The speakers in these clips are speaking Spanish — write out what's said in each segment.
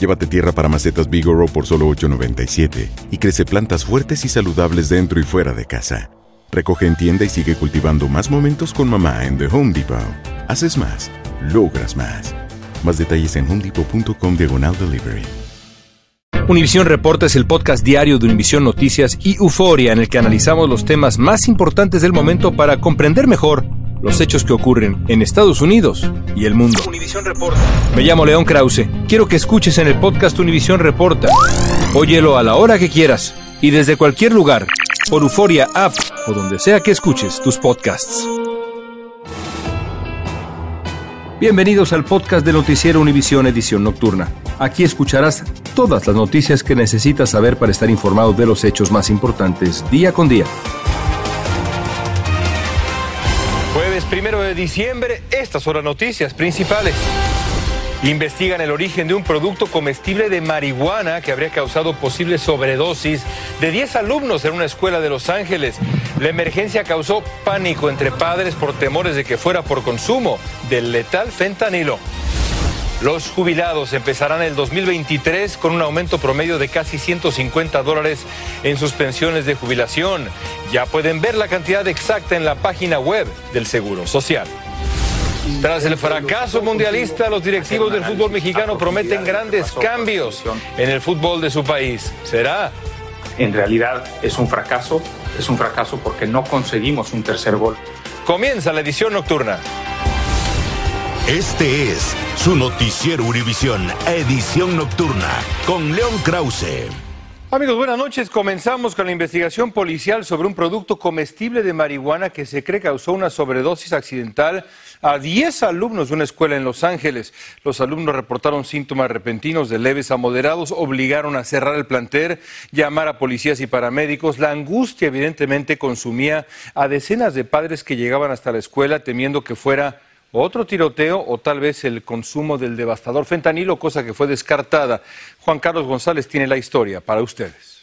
Llévate tierra para macetas Bigoro por solo $8.97 y crece plantas fuertes y saludables dentro y fuera de casa. Recoge en tienda y sigue cultivando más momentos con mamá en The Home Depot. Haces más, logras más. Más detalles en homedepot.com diagonal delivery. Univisión Reporta es el podcast diario de Univisión Noticias y Euforia en el que analizamos los temas más importantes del momento para comprender mejor los hechos que ocurren en Estados Unidos y el mundo. Reporta. Me llamo León Krause. Quiero que escuches en el podcast Univisión Reporta. Óyelo a la hora que quieras y desde cualquier lugar por Euforia App o donde sea que escuches tus podcasts. Bienvenidos al podcast de Noticiero Univisión Edición Nocturna. Aquí escucharás todas las noticias que necesitas saber para estar informado de los hechos más importantes día con día. Primero de diciembre, estas son las noticias principales. Investigan el origen de un producto comestible de marihuana que habría causado posible sobredosis de 10 alumnos en una escuela de Los Ángeles. La emergencia causó pánico entre padres por temores de que fuera por consumo del letal fentanilo. Los jubilados empezarán el 2023 con un aumento promedio de casi 150 dólares en sus pensiones de jubilación. Ya pueden ver la cantidad exacta en la página web del Seguro Social. Tras el fracaso mundialista, los directivos del fútbol mexicano prometen grandes cambios en el fútbol de su país. ¿Será? En realidad es un fracaso, es un fracaso porque no conseguimos un tercer gol. Comienza la edición nocturna. Este es su noticiero Univisión, edición nocturna, con León Krause. Amigos, buenas noches. Comenzamos con la investigación policial sobre un producto comestible de marihuana que se cree causó una sobredosis accidental a 10 alumnos de una escuela en Los Ángeles. Los alumnos reportaron síntomas repentinos de leves a moderados, obligaron a cerrar el plantel, llamar a policías y paramédicos. La angustia evidentemente consumía a decenas de padres que llegaban hasta la escuela temiendo que fuera otro tiroteo o tal vez el consumo del devastador fentanilo, cosa que fue descartada. Juan Carlos González tiene la historia para ustedes.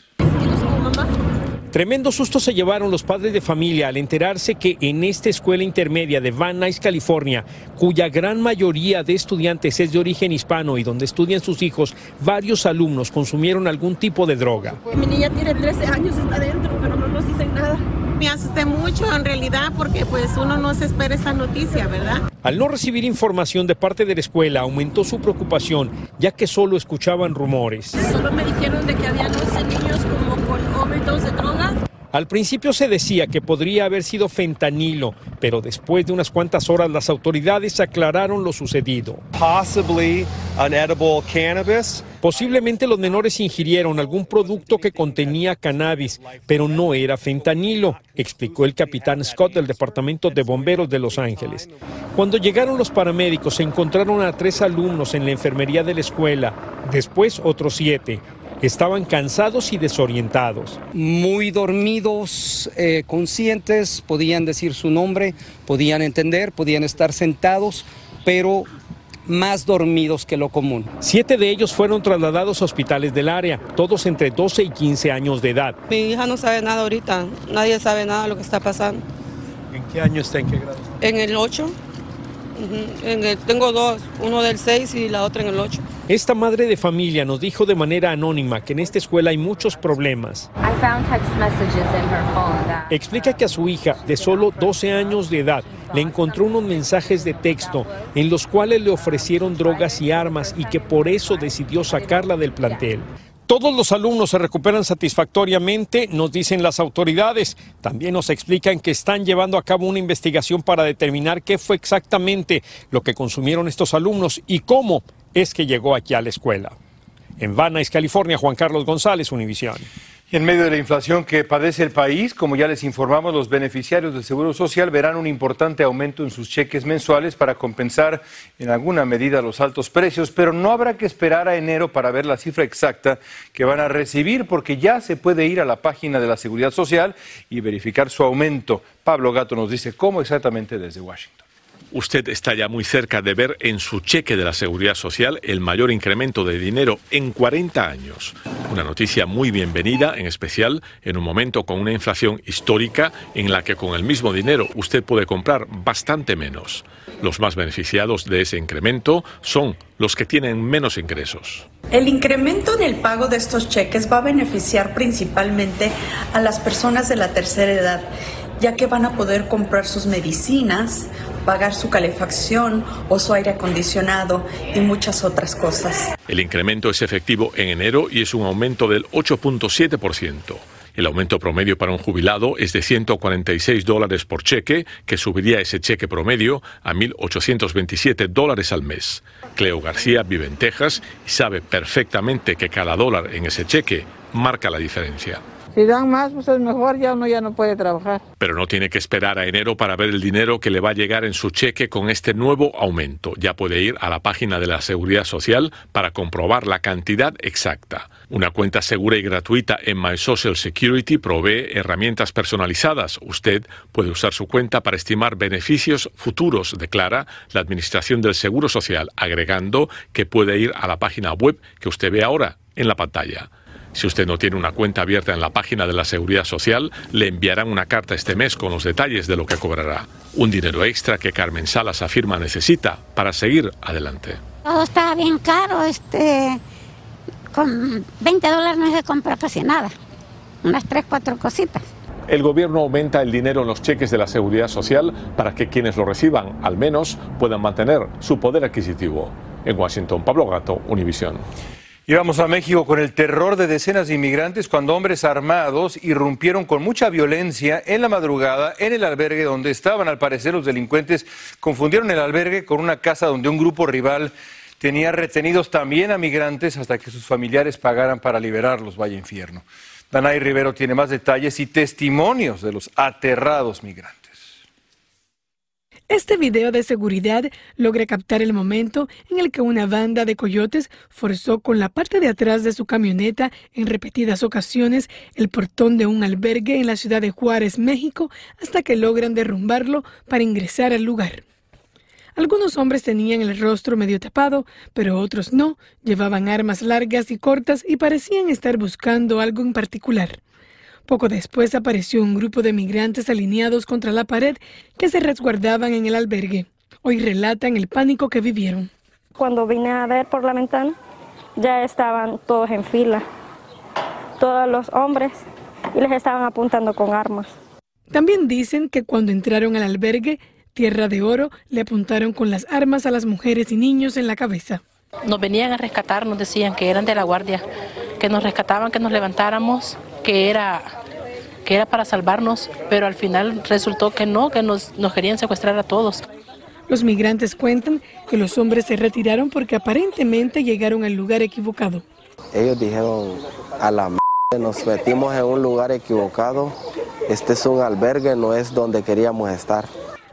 Tremendo susto se llevaron los padres de familia al enterarse que en esta escuela intermedia de Van Nuys, California, cuya gran mayoría de estudiantes es de origen hispano y donde estudian sus hijos, varios alumnos consumieron algún tipo de droga. Mi niña tiene 13 años, está dentro, pero no nos dicen nada. Me asusté mucho en realidad porque pues uno no se espera esta noticia, ¿verdad? Al no recibir información de parte de la escuela, aumentó su preocupación, ya que solo escuchaban rumores. Solo me dijeron de que había 12 niños como con overdose de droga. Al principio se decía que podría haber sido fentanilo, pero después de unas cuantas horas las autoridades aclararon lo sucedido. Posiblemente los menores ingirieron algún producto que contenía cannabis, pero no era fentanilo, explicó el capitán Scott del Departamento de Bomberos de Los Ángeles. Cuando llegaron los paramédicos se encontraron a tres alumnos en la enfermería de la escuela, después otros siete. Estaban cansados y desorientados. Muy dormidos, eh, conscientes, podían decir su nombre, podían entender, podían estar sentados, pero más dormidos que lo común. Siete de ellos fueron trasladados a hospitales del área, todos entre 12 y 15 años de edad. Mi hija no sabe nada ahorita, nadie sabe nada de lo que está pasando. ¿En qué año está? ¿En qué grado? En el 8. En el, tengo dos, uno del 6 y la otra en el 8. Esta madre de familia nos dijo de manera anónima que en esta escuela hay muchos problemas. Explica que a su hija, de solo 12 años de edad, le encontró unos mensajes de texto en los cuales le ofrecieron drogas y armas y que por eso decidió sacarla del plantel. Todos los alumnos se recuperan satisfactoriamente, nos dicen las autoridades. También nos explican que están llevando a cabo una investigación para determinar qué fue exactamente lo que consumieron estos alumnos y cómo es que llegó aquí a la escuela. En Van California, Juan Carlos González, Univisión. En medio de la inflación que padece el país, como ya les informamos, los beneficiarios del Seguro Social verán un importante aumento en sus cheques mensuales para compensar en alguna medida los altos precios, pero no habrá que esperar a enero para ver la cifra exacta que van a recibir, porque ya se puede ir a la página de la Seguridad Social y verificar su aumento. Pablo Gato nos dice cómo exactamente desde Washington usted está ya muy cerca de ver en su cheque de la Seguridad Social el mayor incremento de dinero en 40 años. Una noticia muy bienvenida, en especial en un momento con una inflación histórica en la que con el mismo dinero usted puede comprar bastante menos. Los más beneficiados de ese incremento son los que tienen menos ingresos. El incremento en el pago de estos cheques va a beneficiar principalmente a las personas de la tercera edad ya que van a poder comprar sus medicinas, pagar su calefacción o su aire acondicionado y muchas otras cosas. El incremento es efectivo en enero y es un aumento del 8.7%. El aumento promedio para un jubilado es de 146 dólares por cheque, que subiría ese cheque promedio a 1.827 dólares al mes. Cleo García vive en Texas y sabe perfectamente que cada dólar en ese cheque marca la diferencia. Si dan más, pues es mejor, ya uno ya no puede trabajar. Pero no tiene que esperar a enero para ver el dinero que le va a llegar en su cheque con este nuevo aumento. Ya puede ir a la página de la Seguridad Social para comprobar la cantidad exacta. Una cuenta segura y gratuita en My Social Security provee herramientas personalizadas. Usted puede usar su cuenta para estimar beneficios futuros, declara la Administración del Seguro Social, agregando que puede ir a la página web que usted ve ahora en la pantalla. Si usted no tiene una cuenta abierta en la página de la Seguridad Social, le enviarán una carta este mes con los detalles de lo que cobrará. Un dinero extra que Carmen Salas afirma necesita para seguir adelante. Todo está bien caro, este, con 20 dólares no se compra casi nada, unas 3, 4 cositas. El gobierno aumenta el dinero en los cheques de la seguridad social para que quienes lo reciban, al menos, puedan mantener su poder adquisitivo. En Washington, Pablo Gato, Univisión. Y a México con el terror de decenas de inmigrantes cuando hombres armados irrumpieron con mucha violencia en la madrugada en el albergue donde estaban. Al parecer los delincuentes confundieron el albergue con una casa donde un grupo rival tenía retenidos también a migrantes hasta que sus familiares pagaran para liberarlos. Vaya infierno. Danay Rivero tiene más detalles y testimonios de los aterrados migrantes. Este video de seguridad logra captar el momento en el que una banda de coyotes forzó con la parte de atrás de su camioneta en repetidas ocasiones el portón de un albergue en la ciudad de Juárez, México, hasta que logran derrumbarlo para ingresar al lugar. Algunos hombres tenían el rostro medio tapado, pero otros no, llevaban armas largas y cortas y parecían estar buscando algo en particular. Poco después apareció un grupo de migrantes alineados contra la pared que se resguardaban en el albergue. Hoy relatan el pánico que vivieron. Cuando vine a ver por la ventana, ya estaban todos en fila, todos los hombres, y les estaban apuntando con armas. También dicen que cuando entraron al albergue, Tierra de Oro, le apuntaron con las armas a las mujeres y niños en la cabeza. Nos venían a rescatar, nos decían que eran de la guardia, que nos rescataban, que nos levantáramos, que era, que era para salvarnos, pero al final resultó que no, que nos, nos querían secuestrar a todos. Los migrantes cuentan que los hombres se retiraron porque aparentemente llegaron al lugar equivocado. Ellos dijeron a la m nos metimos en un lugar equivocado, este es un albergue, no es donde queríamos estar.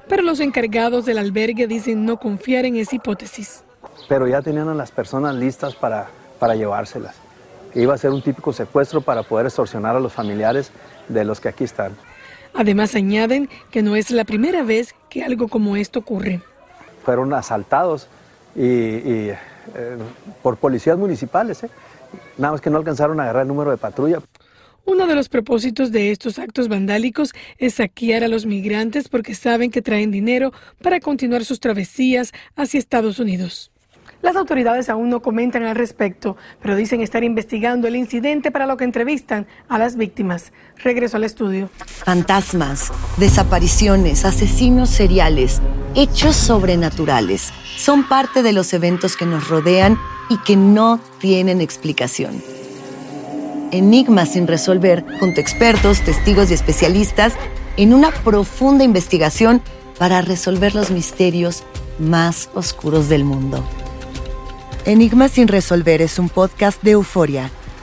Pero los encargados del albergue dicen no confiar en esa hipótesis. Pero ya tenían a las personas listas para, para llevárselas iba a ser un típico secuestro para poder extorsionar a los familiares de los que aquí están. Además añaden que no es la primera vez que algo como esto ocurre. Fueron asaltados y, eh, por policías municipales, ¿eh? nada más que no alcanzaron a agarrar el número de patrulla. Uno de los propósitos de estos actos vandálicos es saquear a los migrantes porque saben que traen dinero para continuar sus travesías hacia Estados Unidos. Las autoridades aún no comentan al respecto, pero dicen estar investigando el incidente para lo que entrevistan a las víctimas. Regreso al estudio. Fantasmas, desapariciones, asesinos seriales, hechos sobrenaturales son parte de los eventos que nos rodean y que no tienen explicación. enigmas sin resolver junto a expertos, testigos y especialistas en una profunda investigación para resolver los misterios más oscuros del mundo. Enigmas sin resolver es un podcast de euforia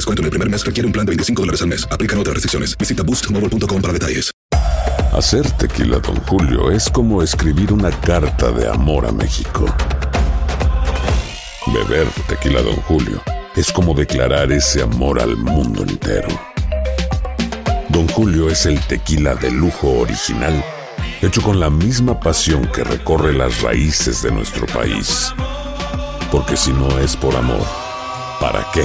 descuento en el primer mes requiere un plan de 25 dólares al mes. Aplican otras restricciones. Visita boostmobile.com para detalles. Hacer tequila, Don Julio, es como escribir una carta de amor a México. Beber tequila, Don Julio, es como declarar ese amor al mundo entero. Don Julio es el tequila de lujo original, hecho con la misma pasión que recorre las raíces de nuestro país. Porque si no es por amor, ¿para qué?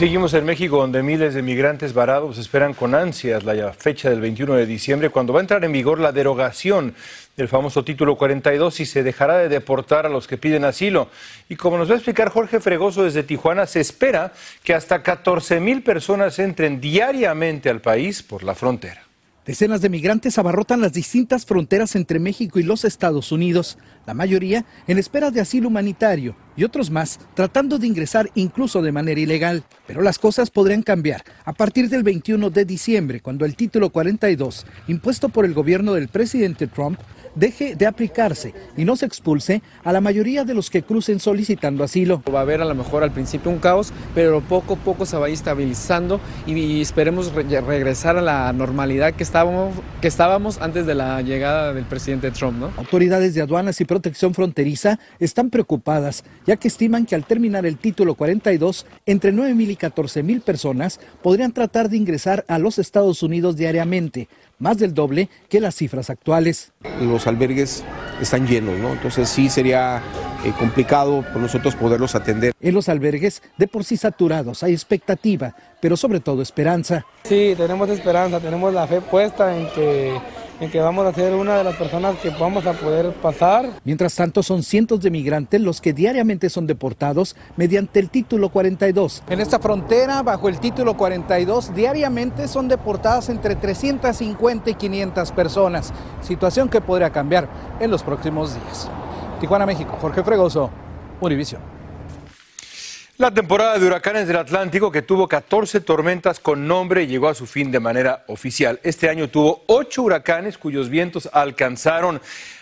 Seguimos en México, donde miles de migrantes varados esperan con ansias la fecha del 21 de diciembre, cuando va a entrar en vigor la derogación del famoso título 42 y se dejará de deportar a los que piden asilo. Y como nos va a explicar Jorge Fregoso desde Tijuana, se espera que hasta 14 mil personas entren diariamente al país por la frontera. Decenas de migrantes abarrotan las distintas fronteras entre México y los Estados Unidos, la mayoría en espera de asilo humanitario y otros más tratando de ingresar incluso de manera ilegal. Pero las cosas podrían cambiar a partir del 21 de diciembre, cuando el título 42, impuesto por el gobierno del presidente Trump, deje de aplicarse y no se expulse a la mayoría de los que crucen solicitando asilo. Va a haber a lo mejor al principio un caos, pero poco a poco se va a ir estabilizando y, esperemos regresar a la normalidad que estábamos, que estábamos antes de la llegada del presidente Trump. ¿no? Autoridades de aduanas y protección fronteriza están preocupadas, ya que estiman que al terminar el título 42, entre 9 mil y 14 mil personas podrían tratar de ingresar a los Estados Unidos diariamente, más del doble que las cifras actuales. Los albergues están llenos, ¿no? Entonces sí sería eh, complicado por nosotros poderlos atender. En los albergues de por sí saturados hay expectativa, pero sobre todo esperanza. Sí, tenemos esperanza, tenemos la fe puesta en que en que vamos a ser una de las personas que vamos a poder pasar. Mientras tanto, son cientos de migrantes los que diariamente son deportados mediante el título 42. En esta frontera, bajo el título 42, diariamente son deportadas entre 350 y 500 personas, situación que podría cambiar en los próximos días. Tijuana, México, Jorge Fregoso, Univision. La temporada de huracanes del Atlántico, que tuvo 14 tormentas con nombre, llegó a su fin de manera oficial. Este año tuvo 8 huracanes cuyos vientos alcanzaron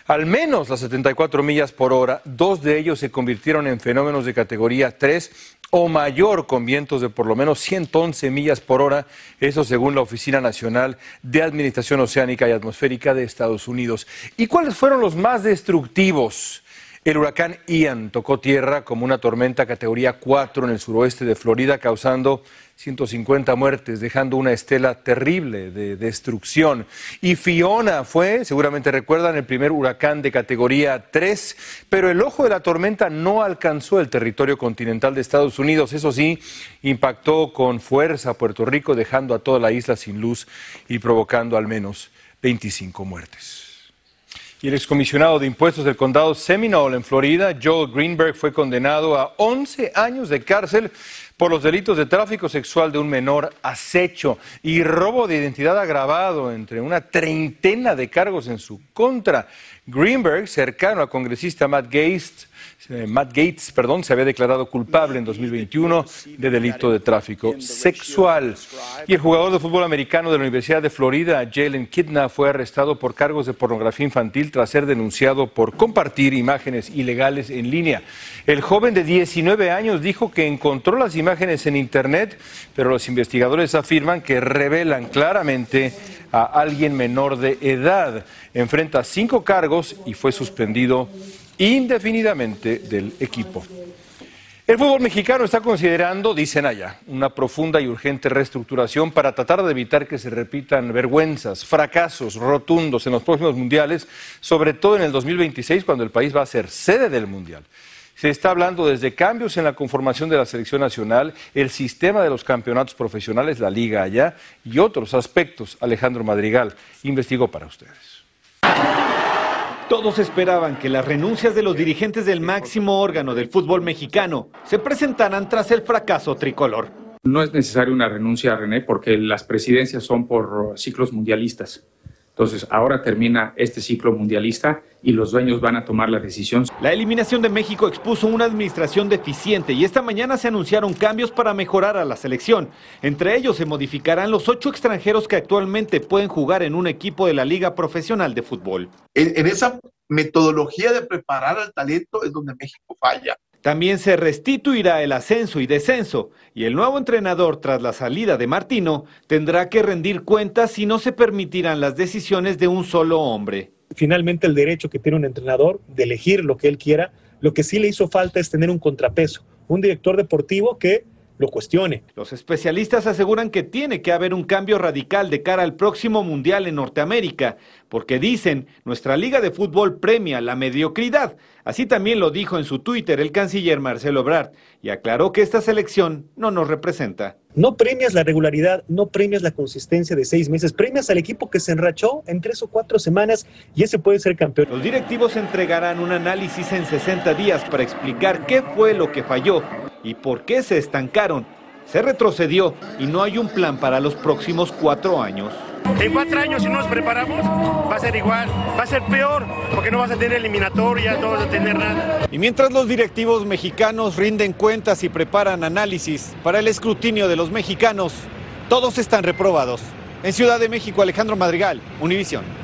al menos las 74 millas por hora. Dos de ellos se convirtieron en fenómenos de categoría 3 o mayor con vientos de por lo menos 111 millas por hora, eso según la Oficina Nacional de Administración Oceánica y Atmosférica de Estados Unidos. ¿Y cuáles fueron los más destructivos? El huracán Ian tocó tierra como una tormenta categoría 4 en el suroeste de Florida, causando 150 muertes, dejando una estela terrible de destrucción. Y Fiona fue, seguramente recuerdan, el primer huracán de categoría 3, pero el ojo de la tormenta no alcanzó el territorio continental de Estados Unidos. Eso sí, impactó con fuerza a Puerto Rico, dejando a toda la isla sin luz y provocando al menos 25 muertes. Y el excomisionado de impuestos del condado Seminole en Florida, Joel Greenberg, fue condenado a 11 años de cárcel por los delitos de tráfico sexual de un menor, acecho y robo de identidad agravado, entre una treintena de cargos en su contra. Greenberg, cercano al congresista Matt Gates, eh, Matt Gates, perdón, se había declarado culpable en 2021 de delito de tráfico sexual. Y el jugador de fútbol americano de la Universidad de Florida, Jalen Kidna, fue arrestado por cargos de pornografía infantil tras ser denunciado por compartir imágenes ilegales en línea. El joven de 19 años dijo que encontró las imágenes imágenes en Internet, pero los investigadores afirman que revelan claramente a alguien menor de edad. Enfrenta cinco cargos y fue suspendido indefinidamente del equipo. El fútbol mexicano está considerando, dicen allá, una profunda y urgente reestructuración para tratar de evitar que se repitan vergüenzas, fracasos rotundos en los próximos mundiales, sobre todo en el 2026, cuando el país va a ser sede del mundial. Se está hablando desde cambios en la conformación de la selección nacional, el sistema de los campeonatos profesionales, la liga allá y otros aspectos. Alejandro Madrigal investigó para ustedes. Todos esperaban que las renuncias de los dirigentes del máximo órgano del fútbol mexicano se presentaran tras el fracaso tricolor. No es necesaria una renuncia, René, porque las presidencias son por ciclos mundialistas. Entonces, ahora termina este ciclo mundialista y los dueños van a tomar la decisión. La eliminación de México expuso una administración deficiente y esta mañana se anunciaron cambios para mejorar a la selección. Entre ellos se modificarán los ocho extranjeros que actualmente pueden jugar en un equipo de la Liga Profesional de Fútbol. En, en esa metodología de preparar al talento es donde México falla. También se restituirá el ascenso y descenso, y el nuevo entrenador, tras la salida de Martino, tendrá que rendir cuentas si no se permitirán las decisiones de un solo hombre. Finalmente, el derecho que tiene un entrenador de elegir lo que él quiera, lo que sí le hizo falta es tener un contrapeso, un director deportivo que lo cuestione. Los especialistas aseguran que tiene que haber un cambio radical de cara al próximo Mundial en Norteamérica, porque dicen, nuestra liga de fútbol premia la mediocridad. Así también lo dijo en su Twitter el canciller Marcelo Ebrard, y aclaró que esta selección no nos representa. No premias la regularidad, no premias la consistencia de seis meses, premias al equipo que se enrachó en tres o cuatro semanas y ese puede ser campeón. Los directivos entregarán un análisis en 60 días para explicar qué fue lo que falló y por qué se estancaron. Se retrocedió y no hay un plan para los próximos cuatro años. En cuatro años, si no nos preparamos, va a ser igual, va a ser peor, porque no vas a tener eliminatoria, no vas a tener nada. Y mientras los directivos mexicanos rinden cuentas y preparan análisis para el escrutinio de los mexicanos, todos están reprobados. En Ciudad de México, Alejandro Madrigal, Univisión.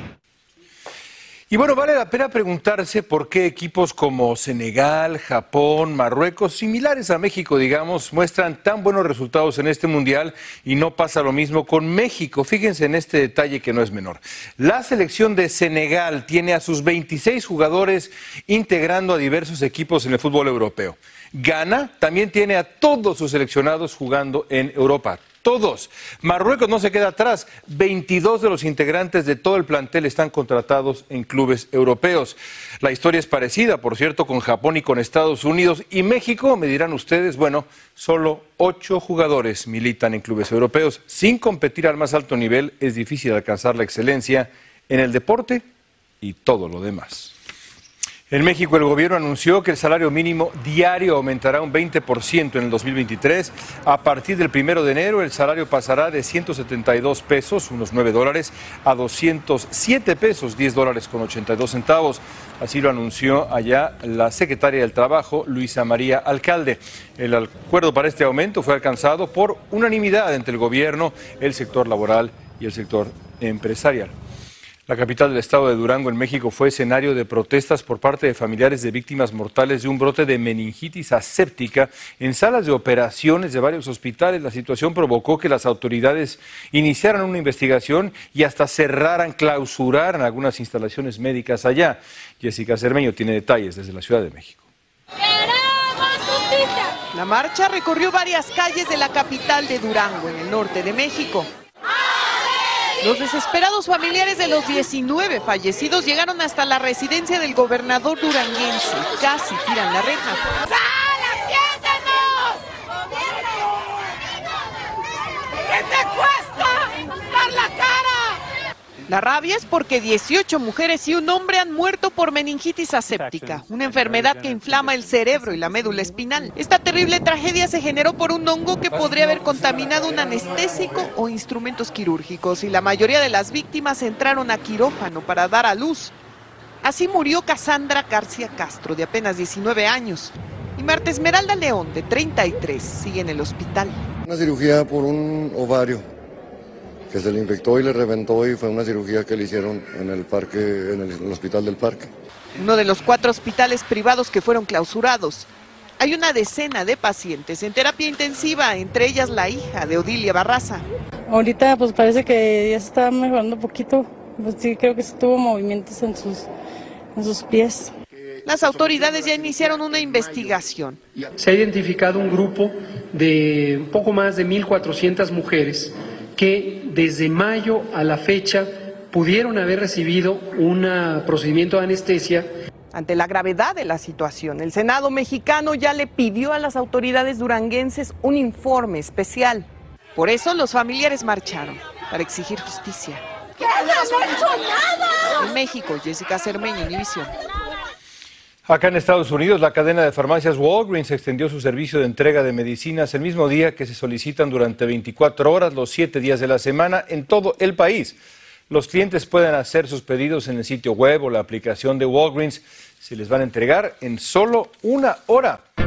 Y bueno, vale la pena preguntarse por qué equipos como Senegal, Japón, Marruecos, similares a México, digamos, muestran tan buenos resultados en este mundial y no pasa lo mismo con México. Fíjense en este detalle que no es menor. La selección de Senegal tiene a sus 26 jugadores integrando a diversos equipos en el fútbol europeo. Ghana también tiene a todos sus seleccionados jugando en Europa todos. Marruecos no se queda atrás. 22 de los integrantes de todo el plantel están contratados en clubes europeos. La historia es parecida, por cierto, con Japón y con Estados Unidos. Y México, me dirán ustedes, bueno, solo ocho jugadores militan en clubes europeos. Sin competir al más alto nivel, es difícil alcanzar la excelencia en el deporte y todo lo demás. En México, el gobierno anunció que el salario mínimo diario aumentará un 20% en el 2023. A partir del primero de enero, el salario pasará de 172 pesos, unos 9 dólares, a 207 pesos, 10 dólares con 82 centavos. Así lo anunció allá la secretaria del Trabajo, Luisa María Alcalde. El acuerdo para este aumento fue alcanzado por unanimidad entre el gobierno, el sector laboral y el sector empresarial. La capital del estado de Durango, en México, fue escenario de protestas por parte de familiares de víctimas mortales de un brote de meningitis aséptica en salas de operaciones de varios hospitales. La situación provocó que las autoridades iniciaran una investigación y hasta cerraran, clausuraran algunas instalaciones médicas allá. Jessica Cermeño tiene detalles desde la Ciudad de México. La marcha recorrió varias calles de la capital de Durango, en el norte de México. Los desesperados familiares de los 19 fallecidos llegaron hasta la residencia del gobernador duranguense. Casi tiran la reja. ¿Qué te cuesta dar la cara? La rabia es porque 18 mujeres y un hombre han muerto por meningitis aséptica, una enfermedad que inflama el cerebro y la médula espinal. Esta terrible tragedia se generó por un hongo que podría haber contaminado un anestésico o instrumentos quirúrgicos y la mayoría de las víctimas entraron a quirófano para dar a luz. Así murió Cassandra García Castro, de apenas 19 años, y Marta Esmeralda León, de 33, sigue en el hospital. Una cirugía por un ovario que se le infectó y le reventó y fue una cirugía que le hicieron en el parque, en el, en el hospital del parque. Uno de los cuatro hospitales privados que fueron clausurados. Hay una decena de pacientes en terapia intensiva, entre ellas la hija de Odilia Barraza. Ahorita pues parece que ya se está mejorando un poquito. Pues sí, creo que sí tuvo movimientos en sus, en sus pies. Las autoridades ya iniciaron una investigación. Se ha identificado un grupo de un poco más de 1.400 mujeres que desde mayo a la fecha pudieron haber recibido un procedimiento de anestesia. Ante la gravedad de la situación, el Senado mexicano ya le pidió a las autoridades duranguenses un informe especial. Por eso los familiares marcharon, para exigir justicia. En México, Jessica Cermeño, Univisión. Acá en Estados Unidos, la cadena de farmacias Walgreens extendió su servicio de entrega de medicinas el mismo día que se solicitan durante 24 horas, los 7 días de la semana, en todo el país. Los clientes pueden hacer sus pedidos en el sitio web o la aplicación de Walgreens. Se les van a entregar en solo una hora.